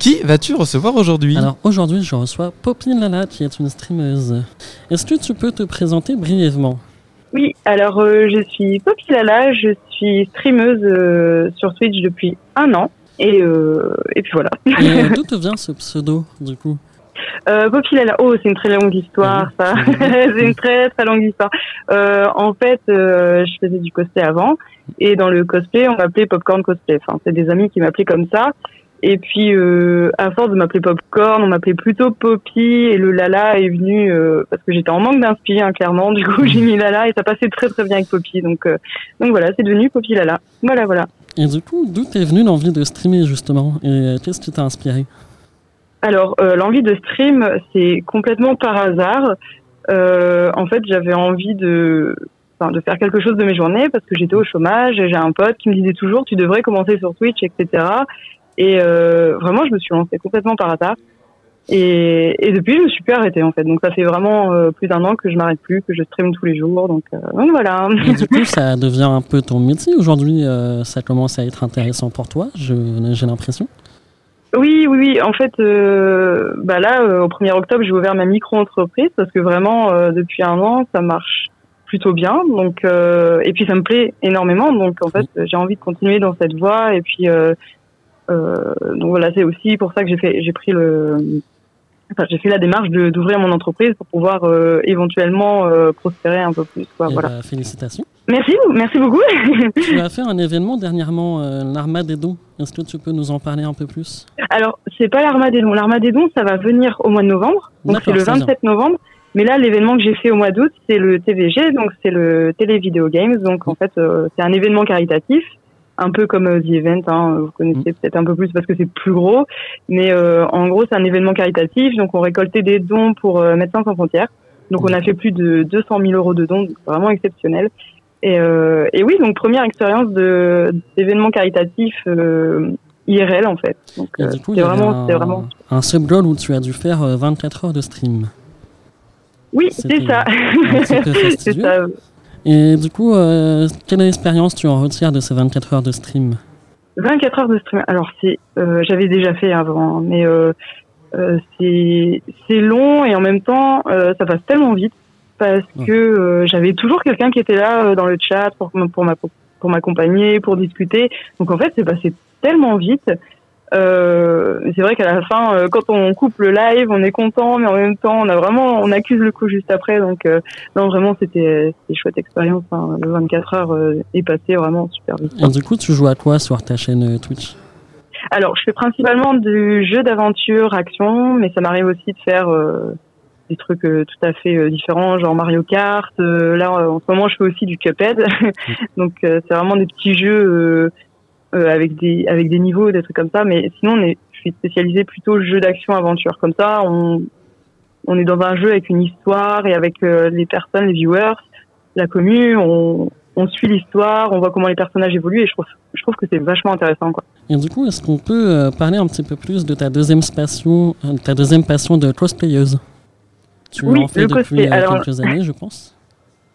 Qui vas-tu recevoir aujourd'hui? Alors aujourd'hui, je reçois Poppy Lala, qui est une streameuse. Est-ce que tu peux te présenter brièvement? Oui, alors euh, je suis Poppy Lala, je suis streameuse euh, sur Twitch depuis un an. Et, euh, et puis voilà. Et d'où te vient ce pseudo, du coup? Euh, Poppy Lala, oh, c'est une très longue histoire, ça. c'est une très très longue histoire. Euh, en fait, euh, je faisais du cosplay avant, et dans le cosplay, on m'appelait Popcorn Cosplay. Enfin, c'est des amis qui m'appelaient comme ça. Et puis, euh, à force de m'appeler Popcorn, on m'appelait plutôt Poppy, et le Lala est venu euh, parce que j'étais en manque d'inspiration, hein, clairement. Du coup, j'ai mis Lala, et ça passait très très bien avec Poppy. Donc, euh, donc voilà, c'est devenu Poppy Lala. Voilà, voilà. Et du coup, d'où t'es venue l'envie de streamer, justement? Et euh, qu'est-ce qui t'a inspiré? Alors, euh, l'envie de stream, c'est complètement par hasard. Euh, en fait, j'avais envie de, enfin, de faire quelque chose de mes journées parce que j'étais au chômage. et J'ai un pote qui me disait toujours, tu devrais commencer sur Twitch, etc. Et euh, vraiment, je me suis lancée complètement par hasard. Et, et depuis, je me suis plus arrêtée en fait. Donc, ça fait vraiment euh, plus d'un an que je m'arrête plus, que je stream tous les jours. Donc, euh, donc voilà. Et du coup, ça devient un peu ton métier aujourd'hui. euh, ça commence à être intéressant pour toi, j'ai l'impression. Oui, oui, oui. En fait, bah là, au 1er octobre, j'ai ouvert ma micro-entreprise parce que vraiment, depuis un an, ça marche plutôt bien. Donc, et puis ça me plaît énormément. Donc, en fait, j'ai envie de continuer dans cette voie. Et puis, donc voilà, c'est aussi pour ça que j'ai fait, j'ai pris le, enfin, j'ai fait la démarche d'ouvrir mon entreprise pour pouvoir euh, éventuellement euh, prospérer un peu plus. Quoi, Et voilà. bah, félicitations. Merci, merci beaucoup. tu as fait un événement dernièrement, euh, l'Armadedon. Est-ce que tu peux nous en parler un peu plus? Alors, c'est pas l'Armadédon. L'Armadédon, ça va venir au mois de novembre. Donc, c'est le c'est bien. 27 novembre. Mais là, l'événement que j'ai fait au mois d'août, c'est le TVG, donc c'est le Télé Video Games. Donc, en fait, euh, c'est un événement caritatif, un peu comme euh, The Event. Hein, vous connaissez Mm. peut-être un peu plus parce que c'est plus gros. Mais euh, en gros, c'est un événement caritatif. Donc, on récoltait des dons pour euh, Médecins sans frontières. Donc, on a fait plus de 200 000 euros de dons, c'est vraiment exceptionnel. Et, euh, et oui, donc première expérience de d'événement caritatif euh, IRL en fait. Donc, euh, c'est vraiment, un, vraiment un subgoal où tu as dû faire euh, 24 heures de stream. Oui, c'est ça. c'est ça. Et du coup, euh, quelle expérience tu en retires de ces 24 heures de stream 24 heures de stream. Alors c'est, euh, j'avais déjà fait avant, hein, mais euh, c'est c'est long et en même temps ça passe tellement vite parce Ouais. que j'avais toujours quelqu'un qui était là dans le chat pour pour m'a- pour m'accompagner, pour discuter. Donc en fait c'est passé tellement vite. Euh, c'est vrai qu'à la fin, euh, quand on coupe le live, on est content, mais en même temps, on a vraiment, on accuse le coup juste après. Donc, euh, non, vraiment, c'était, une chouette expérience. Hein. Le 24 heures est passé vraiment super vite. Et du coup, tu joues à quoi sur ta chaîne Twitch? Alors, je fais principalement du jeu d'aventure, action, mais ça m'arrive aussi de faire euh, des trucs euh, tout à fait euh, différents, genre Mario Kart. Euh, là, en ce moment, je fais aussi du Cuphead. Donc, euh, c'est vraiment des petits jeux avec des avec des niveaux, des trucs comme ça. Mais sinon, on est, je suis spécialisée plutôt jeu d'action aventure. Comme ça, on on est dans un jeu avec une histoire et avec euh, les personnes, les viewers, la commu. On on suit l'histoire, on voit comment les personnages évoluent et je trouve je trouve que c'est vachement intéressant quoi. Et du coup, est-ce qu'on peut euh, parler un petit peu plus de ta deuxième passion, euh, ta deuxième passion de cosplayeuse? Tu Oui, en fais le depuis cosplay. euh, Alors- quelques années, je pense.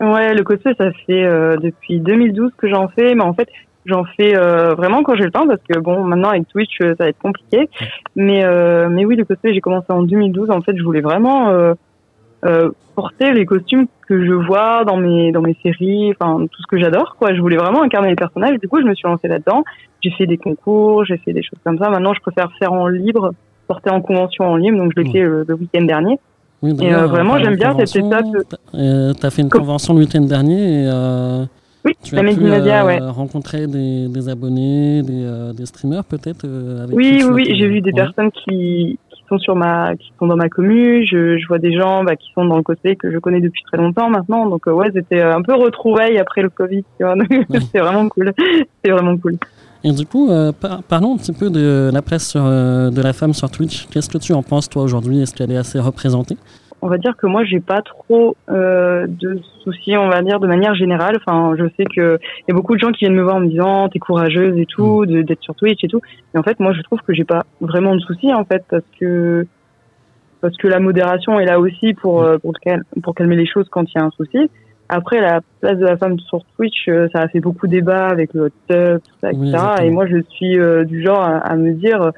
Ouais, le cosplay, ça fait euh, depuis 2012 que j'en fais, mais en fait, j'en fais euh, vraiment quand j'ai le temps parce que bon, maintenant avec Twitch, euh, ça va être compliqué. Mais euh, mais oui, le cosplay, j'ai commencé en 2012. En fait, je voulais vraiment euh, euh, porter les costumes que je vois dans mes dans mes séries, enfin tout ce que j'adore quoi. Je voulais vraiment incarner les personnages. Du coup, je me suis lancée là-dedans. J'ai fait des concours, j'ai fait des choses comme ça. Maintenant, je préfère faire en libre, porter en convention en libre. Donc, je l'ai fait euh, le week-end dernier. Oui, Et, d'ailleurs, euh, vraiment, j'aime bien cette étape. t'as- fait une convention le week-end dernier et euh, Oui, tu la as pu euh, ouais. rencontrer des, des abonnés, des, euh, des streamers peut-être euh, Oui, oui, j'ai vu des Ouais. personnes qui, qui sont sur ma, qui sont dans ma commu. Je, je vois des gens bah, qui sont dans le cosplay que je connais depuis très longtemps maintenant. Donc euh, ouais, c'était un peu retrouvailles après le Covid. Tu vois, c'est vraiment cool. C'est vraiment cool. Et du coup, euh, par- parlons un petit peu de la place sur, euh, de la femme sur Twitch. Qu'est-ce que tu en penses toi aujourd'hui? Est-ce qu'elle est assez représentée? On va dire que moi, j'ai pas trop euh, de soucis, on va dire de manière générale. Enfin, je sais que il y a beaucoup de gens qui viennent me voir en me disant t'es courageuse et tout, de- d'être sur Twitch et tout. Et en fait, moi, je trouve que j'ai pas vraiment de soucis en fait parce que parce que la modération est là aussi pour euh, pour, cal- pour calmer les choses quand il y a un souci. Après, la place de la femme sur Twitch, euh, ça a fait beaucoup de débat avec le hot tub, tout ça, Oui, etc. et moi, je suis euh, du genre à, à me dire,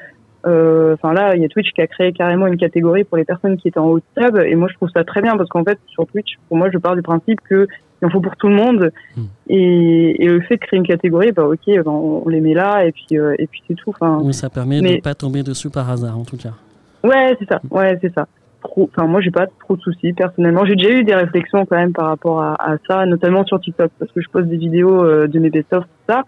enfin là, il y a Twitch qui a créé carrément une catégorie pour les personnes qui étaient en haut de table, et moi je trouve ça très bien parce qu'en fait sur Twitch, pour moi, je pars du principe que il en faut pour tout le monde, hmm. et, et, le fait de créer une catégorie, bah ok, ben, on les met là, et puis euh, et puis c'est tout. Enfin, oui, ça permet de pas tomber dessus par hasard en tout cas. Ouais, c'est ça. Ouais, c'est ça. Enfin, moi, j'ai pas trop de soucis personnellement. J'ai déjà eu des réflexions quand même par rapport à, à, ça, notamment sur TikTok, parce que je poste des vidéos euh, de mes best-of, tout ça,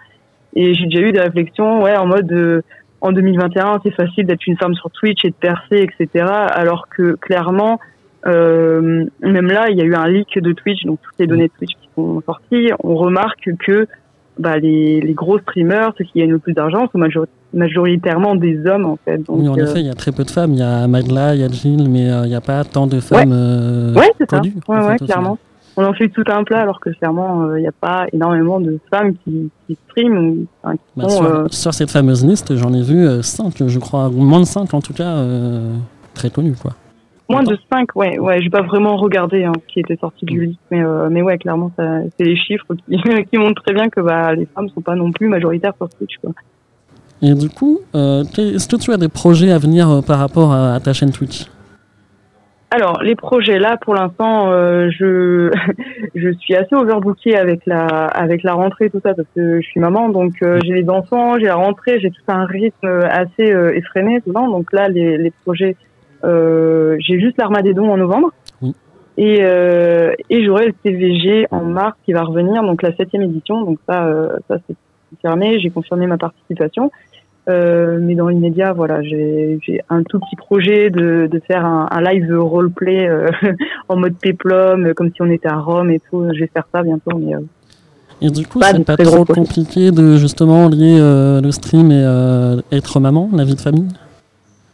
et j'ai déjà eu des réflexions, ouais, en mode euh, en 2021, c'est facile d'être une femme sur Twitch et de percer, etc. Alors que clairement, euh, même là, il y a eu un leak de Twitch, donc toutes les données de Twitch qui sont sorties. On remarque que bah, les, les gros streamers, ceux qui gagnent le plus d'argent, sont majoritairement des hommes en fait. Donc, oui, en effet, il y a très peu de femmes. Il y a Magla, il y a Jill, mais euh, il n'y a pas tant de femmes ouais. ouais c'est ça. Ouais, ouais, clairement on en fait tout un plat alors que clairement il euh, n'y a pas énormément de femmes qui, qui streament. Ou, enfin, qui bah, sur, euh, sur, cette fameuse liste, j'en ai vu 5, euh, je crois, moins de 5 en tout cas, très connues quoi. Moins de 5, ouais, ouais, j'ai pas vraiment regardé hein, ce qui était sorti du lit, mais, mais ouais, clairement, c'est les chiffres qui, qui, montrent très bien que bah, les femmes sont pas non plus majoritaires sur Twitch. Quoi. Et du coup, est-ce que tu as des projets à venir par rapport à ta chaîne Twitch? Alors les projets là pour l'instant euh, je je suis assez overbookée avec la avec la rentrée tout ça parce que je suis maman donc euh, j'ai les enfants j'ai la rentrée j'ai tout un rythme assez euh, effréné tout donc là les les projets j'ai juste l'Armagéddon en novembre. Et et j'aurai le TVG en mars qui va revenir donc la septième édition. Donc ça ça c'est confirmé. J'ai confirmé ma participation. euh, mais dans l'immédiat, voilà, j'ai un tout petit projet de, de faire un, un live roleplay euh, en mode péplum, comme si on était à Rome et tout. Je vais faire ça bientôt, mais. Euh, et du coup, c'est pas trop compliqué de justement lier le stream et être maman, la vie de famille?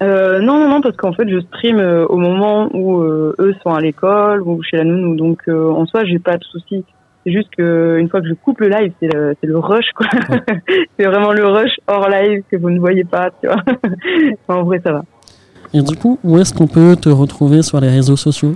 Euh, non, non, non, parce qu'en fait, je stream au moment où eux sont à l'école ou chez la nounou. Donc, en soi, j'ai pas de soucis. C'est juste qu'une fois que je coupe le live, c'est le, le, rush, quoi. c'est vraiment le rush hors live que vous ne voyez pas, tu vois. en vrai, ça va. Et du coup, où est-ce qu'on peut te retrouver sur les réseaux sociaux?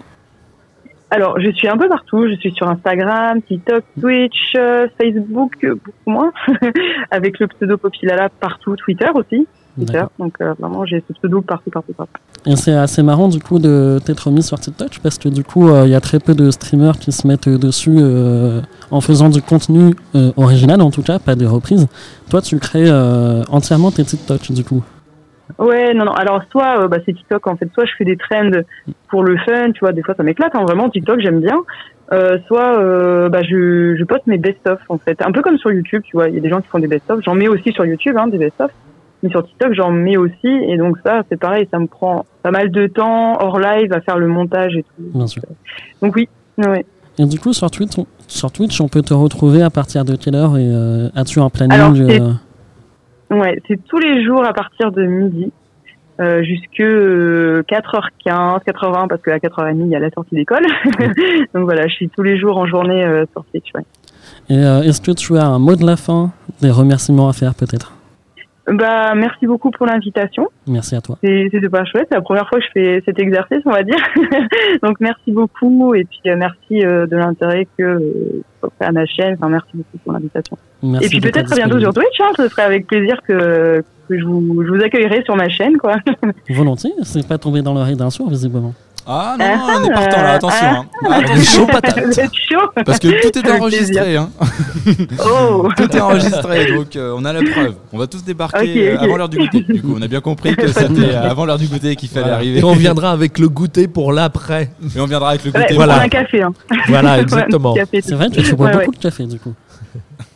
Alors, je suis un peu partout. Je suis sur Instagram, TikTok, Twitch, euh, Facebook, beaucoup moins, avec le pseudo Popilala partout, Twitter aussi. Donc euh, vraiment, j'ai ce pseudo partout, partout, partout. Et c'est assez marrant du coup de t'être mis sur TikTok parce que du coup, euh, il y a très peu de streamers qui se mettent dessus euh, en faisant du contenu original en tout cas, pas des reprises. Toi, tu crées entièrement tes TikTok du coup. Ouais, non, non. Alors, soit bah, c'est TikTok en fait, soit je fais des trends pour le fun, tu vois, des fois ça m'éclate, hein, vraiment, TikTok j'aime bien. soit bah, je, je poste mes best-of en fait, un peu comme sur YouTube, tu vois, il y a des gens qui font des best-of, j'en mets aussi sur YouTube, hein, des best-of. Mais sur TikTok, j'en mets aussi. Et donc ça, c'est pareil, ça me prend pas mal de temps hors live à faire le montage et tout. Bien sûr. Donc oui. Ouais. Et du coup, sur Twitch, on, sur Twitch, on peut te retrouver à partir de quelle heure et euh, as-tu un planning euh... Ouais, c'est tous les jours à partir de midi euh, jusque 4h15, 4h20 parce qu'à 4h30 il y a la sortie d'école. Donc voilà, je suis tous les jours en journée euh, sur Twitch. Ouais. Et euh, est-ce que tu as un mot de la fin, des remerciements à faire peut-être? Bah, merci beaucoup pour l'invitation. Merci à toi. C'était pas chouette. C'est la première fois que je fais cet exercice, on va dire. Donc, merci beaucoup. Et puis, euh, merci euh, de l'intérêt que euh, à ma chaîne. Enfin, merci beaucoup pour l'invitation. Et puis, peut-être à bientôt sur Twitch. Hein. Ce serait avec plaisir que, que je, vous, je vous accueillerai sur ma chaîne, quoi. Volontiers. C'est pas tombé dans l'oreille d'un sourd, visiblement. Ah non, non, on est partant là, attention. Hein. Attention, patate. Parce que tout est enregistré. Hein. Oh. Tout est enregistré, donc euh, on a la preuve. On va tous débarquer euh, avant l'heure du goûter. Du coup, on a bien compris que c'était avant l'heure du goûter qu'il fallait arriver. Et on viendra avec le goûter pour l'après. Et on viendra avec le goûter. Ouais, voilà. un café. Hein. Voilà, exactement. C'est vrai, tu bois beaucoup de café du coup.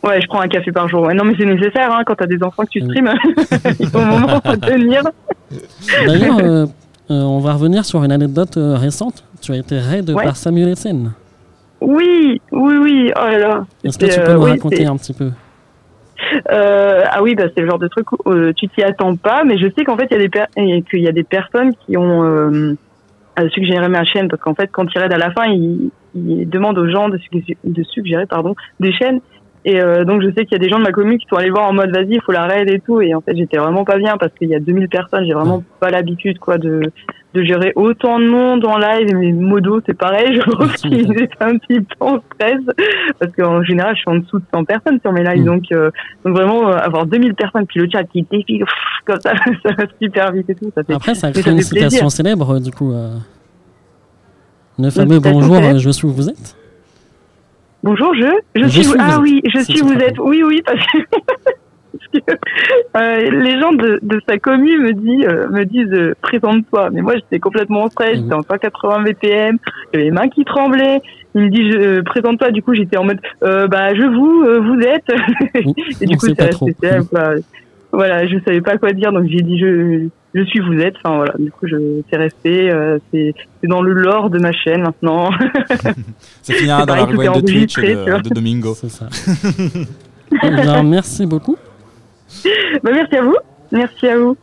Ouais, je prends un café par jour. Non, mais c'est nécessaire hein, quand t'as des enfants que tu streams. Il faut un moment de tenir. D'ailleurs, euh, euh, on va revenir sur une anecdote euh, récente. Tu as été raid par Samuel Etienne. Oui, oui, oui. Oh là là. Est-ce que tu peux nous raconter un petit peu? Euh, ah oui, bah, c'est le genre de truc où tu t'y attends pas, mais je sais qu'en fait, il y, a des qu'il y a des personnes qui ont suggéré ma chaîne, parce qu'en fait, quand ils raident à la fin, ils, demandent aux gens de, de suggérer pardon, des chaînes, et euh, donc je sais qu'il y a des gens de ma commune qui sont allés voir en mode vas-y, il faut la raid et tout. Et en fait j'étais vraiment pas bien parce qu'il y a 2000 personnes, j'ai vraiment pas l'habitude quoi de de gérer autant de monde en live. Mais modo, c'est pareil. Je pense qu'il est un petit peu en stress parce qu'en général, je suis en dessous de 100 personnes sur mes lives. Mm. Donc, euh, donc vraiment, euh, avoir 2000 personnes, puis le chat qui défile comme ça, ça va super vite et tout. Ça fait, Après, ça crée une citation célèbre, du coup. Euh... Le fameux bonjour, je suis où vous êtes Bonjour, je, je, suis, ah oui, je suis vous êtes. Oui, oui, parce que euh, les gens de, de, sa commune me, dit, euh, me disent euh, présente-toi. Mais moi, j'étais complètement en stress, j'étais en 180 BPM, j'avais les mains qui tremblaient. Il me dit euh, présente-toi. Du coup, j'étais en mode bah je vous, vous êtes. et du coup, c'est resté simple. Voilà, je savais pas quoi dire, donc j'ai dit je je suis vous êtes. Enfin voilà, du coup, je c'est resté. c'est dans le lore de ma chaîne maintenant. ça finira dans la rubrique de Twitch de, de Domingo. C'est ça. Alors, merci beaucoup. Bah, merci à vous. Merci à vous.